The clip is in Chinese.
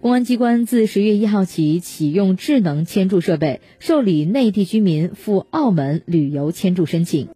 公安机关自十月一号起启用智能签注设备受理内地居民赴澳门旅游签注申请。